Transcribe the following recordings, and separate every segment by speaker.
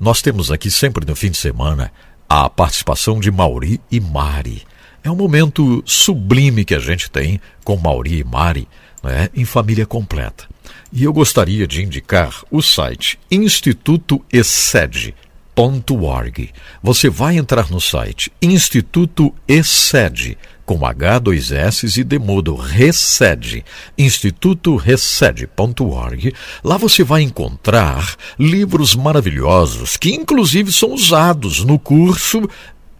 Speaker 1: nós temos aqui sempre no fim de semana a participação de Mauri e Mari. É um momento sublime que a gente tem com Mauri e Mari né, em família completa. E eu gostaria de indicar o site Instituto. Você vai entrar no site Instituto Excede, com H2S e demudo Recede, institutorecede.org. Lá você vai encontrar livros maravilhosos que inclusive são usados no curso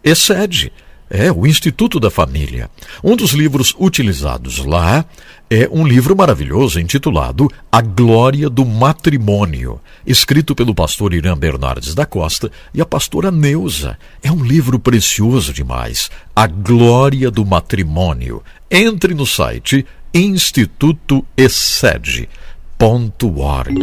Speaker 1: Excede. É, o Instituto da Família. Um dos livros utilizados lá é um livro maravilhoso intitulado A Glória do Matrimônio, escrito pelo pastor Irã Bernardes da Costa e a pastora Neuza. É um livro precioso demais. A Glória do Matrimônio. Entre no site institutoexcede.org.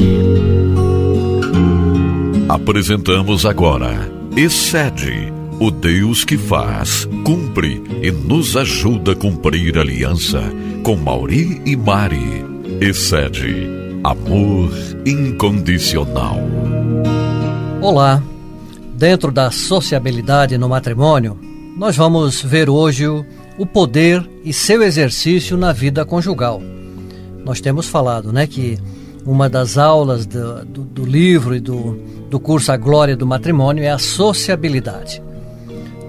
Speaker 1: Apresentamos agora Excede o Deus que faz, cumpre e nos ajuda a cumprir aliança com Mauri e Mari. Excede amor incondicional.
Speaker 2: Olá. Dentro da sociabilidade no matrimônio, nós vamos ver hoje o, o poder e seu exercício na vida conjugal. Nós temos falado, né, que uma das aulas do, do, do livro e do, do curso A Glória do Matrimônio é a sociabilidade.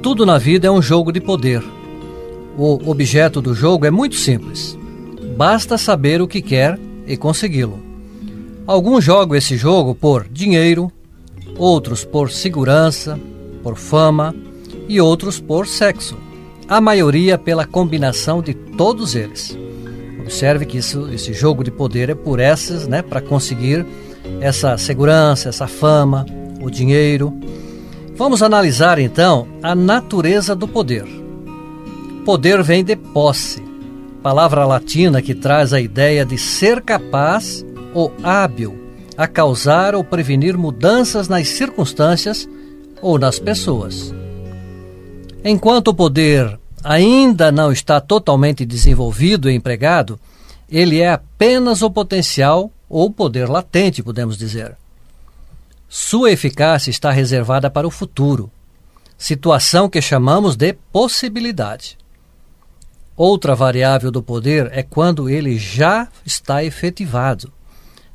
Speaker 2: Tudo na vida é um jogo de poder. O objeto do jogo é muito simples. Basta saber o que quer e consegui-lo. Alguns jogam esse jogo por dinheiro, outros por segurança, por fama e outros por sexo. A maioria pela combinação de todos eles. Observe que isso, esse jogo de poder é por essas, né, para conseguir essa segurança, essa fama, o dinheiro Vamos analisar então a natureza do poder. Poder vem de posse, palavra latina que traz a ideia de ser capaz ou hábil a causar ou prevenir mudanças nas circunstâncias ou nas pessoas. Enquanto o poder ainda não está totalmente desenvolvido e empregado, ele é apenas o potencial ou poder latente, podemos dizer. Sua eficácia está reservada para o futuro, situação que chamamos de possibilidade. Outra variável do poder é quando ele já está efetivado,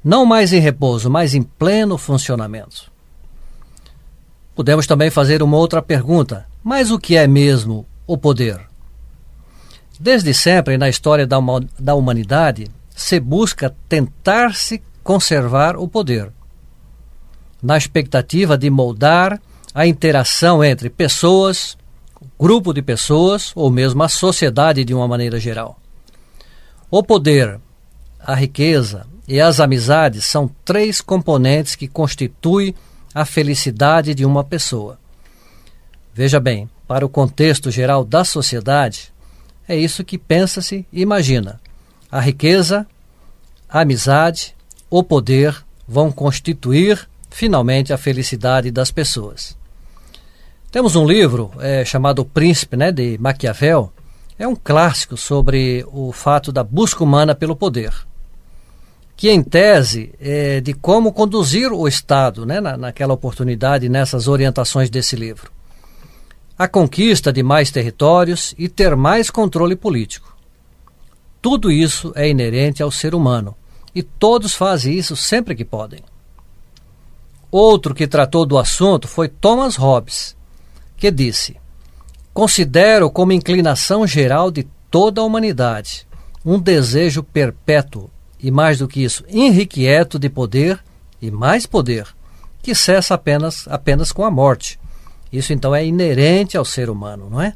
Speaker 2: não mais em repouso, mas em pleno funcionamento. Podemos também fazer uma outra pergunta: mas o que é mesmo o poder? Desde sempre na história da humanidade se busca tentar-se conservar o poder na expectativa de moldar a interação entre pessoas, grupo de pessoas ou mesmo a sociedade de uma maneira geral. O poder, a riqueza e as amizades são três componentes que constituem a felicidade de uma pessoa. Veja bem, para o contexto geral da sociedade, é isso que pensa-se e imagina. A riqueza, a amizade, o poder vão constituir finalmente a felicidade das pessoas. Temos um livro é, chamado O Príncipe, né, de Maquiavel. É um clássico sobre o fato da busca humana pelo poder, que em tese é de como conduzir o Estado, né, na, naquela oportunidade, nessas orientações desse livro. A conquista de mais territórios e ter mais controle político. Tudo isso é inerente ao ser humano e todos fazem isso sempre que podem. Outro que tratou do assunto foi Thomas Hobbes, que disse: Considero como inclinação geral de toda a humanidade um desejo perpétuo e, mais do que isso, inquieto de poder e mais poder, que cessa apenas, apenas com a morte. Isso então é inerente ao ser humano, não é?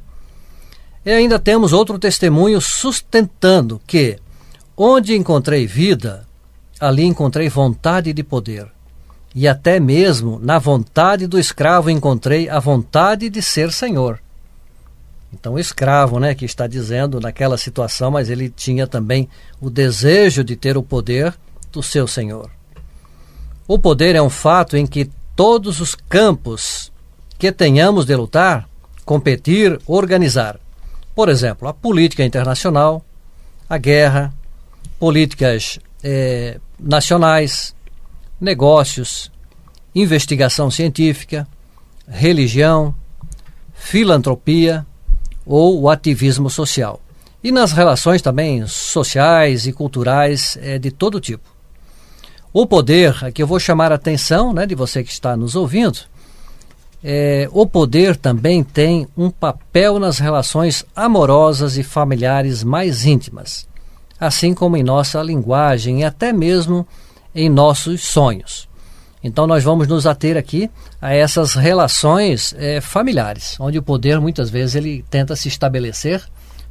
Speaker 2: E ainda temos outro testemunho sustentando que, onde encontrei vida, ali encontrei vontade de poder e até mesmo na vontade do escravo encontrei a vontade de ser senhor. Então, o escravo, né, que está dizendo naquela situação, mas ele tinha também o desejo de ter o poder do seu senhor. O poder é um fato em que todos os campos que tenhamos de lutar, competir, organizar. Por exemplo, a política internacional, a guerra, políticas eh, nacionais, negócios, investigação científica, religião, filantropia ou o ativismo social. E nas relações também sociais e culturais é, de todo tipo. O poder, aqui eu vou chamar a atenção né, de você que está nos ouvindo, é, o poder também tem um papel nas relações amorosas e familiares mais íntimas, assim como em nossa linguagem e até mesmo em nossos sonhos. Então nós vamos nos ater aqui a essas relações é, familiares, onde o poder muitas vezes ele tenta se estabelecer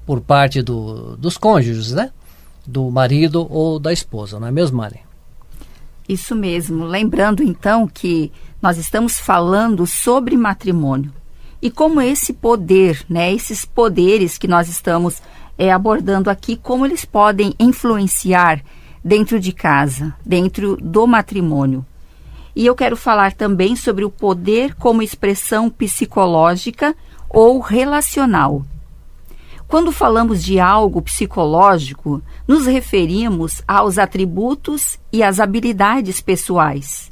Speaker 2: por parte do, dos cônjuges, né? Do marido ou da esposa, não é mesmo, Mari?
Speaker 3: Isso mesmo. Lembrando então que nós estamos falando sobre matrimônio e como esse poder, né, esses poderes que nós estamos é, abordando aqui, como eles podem influenciar dentro de casa, dentro do matrimônio. E eu quero falar também sobre o poder como expressão psicológica ou relacional. Quando falamos de algo psicológico, nos referimos aos atributos e às habilidades pessoais.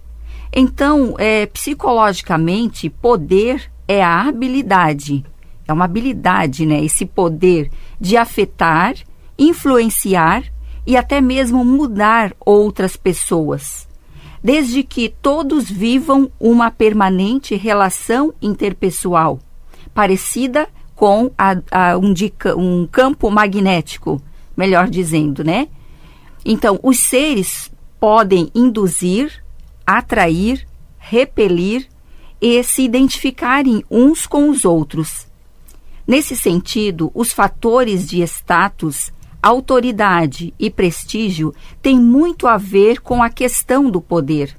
Speaker 3: Então, é, psicologicamente, poder é a habilidade, é uma habilidade, né? Esse poder de afetar, influenciar e até mesmo mudar outras pessoas, desde que todos vivam uma permanente relação interpessoal, parecida com a, a um, um campo magnético, melhor dizendo, né? Então, os seres podem induzir, atrair, repelir e se identificarem uns com os outros. Nesse sentido, os fatores de status, autoridade e prestígio têm muito a ver com a questão do poder.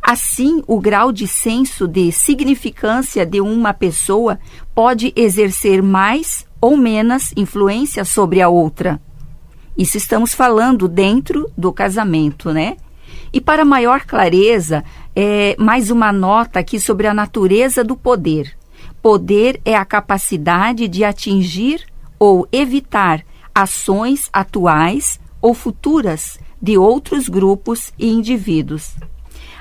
Speaker 3: Assim, o grau de senso de significância de uma pessoa pode exercer mais ou menos influência sobre a outra. Isso estamos falando dentro do casamento, né? E para maior clareza, é, mais uma nota aqui sobre a natureza do poder. Poder é a capacidade de atingir ou evitar ações atuais ou futuras de outros grupos e indivíduos.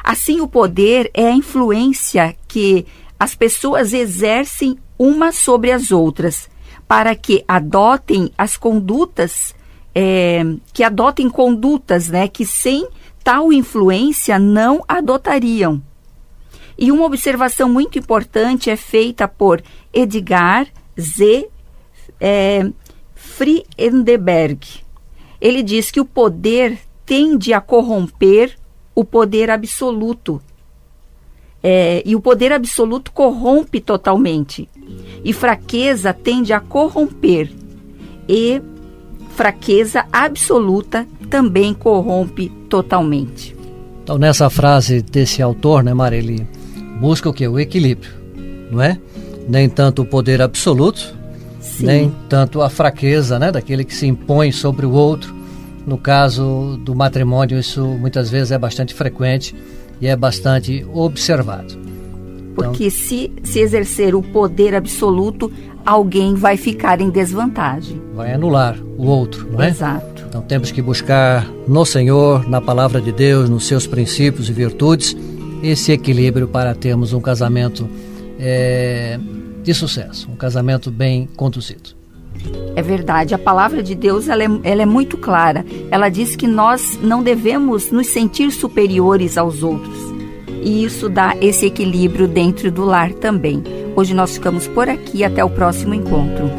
Speaker 3: Assim, o poder é a influência que as pessoas exercem umas sobre as outras, para que adotem as condutas, é, que adotem condutas né, que sem tal influência não adotariam. E uma observação muito importante é feita por Edgar Z. É, Friedenberg. Ele diz que o poder tende a corromper o poder absoluto. É, e o poder absoluto corrompe totalmente. E fraqueza tende a corromper. E fraqueza absoluta também corrompe totalmente.
Speaker 2: Então, nessa frase desse autor, né, Mareli, busca o que? O equilíbrio, não é? Nem tanto o poder absoluto, Sim. nem tanto a fraqueza, né, daquele que se impõe sobre o outro. No caso do matrimônio, isso muitas vezes é bastante frequente e é bastante observado.
Speaker 3: Porque então, se, se exercer o poder absoluto, alguém vai ficar em desvantagem.
Speaker 2: Vai anular o outro, não é?
Speaker 3: Exato.
Speaker 2: Então temos que buscar no Senhor, na palavra de Deus, nos seus princípios e virtudes, esse equilíbrio para termos um casamento é, de sucesso, um casamento bem conduzido.
Speaker 3: É verdade, a palavra de Deus ela é, ela é muito clara. Ela diz que nós não devemos nos sentir superiores aos outros. E isso dá esse equilíbrio dentro do lar também. Hoje nós ficamos por aqui. Até o próximo encontro.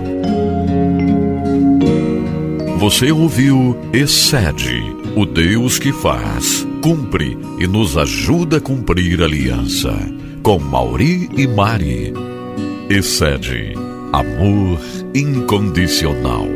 Speaker 1: Você ouviu Excede, o Deus que faz, cumpre e nos ajuda a cumprir a aliança. Com Mauri e Mari. Excede, amor incondicional.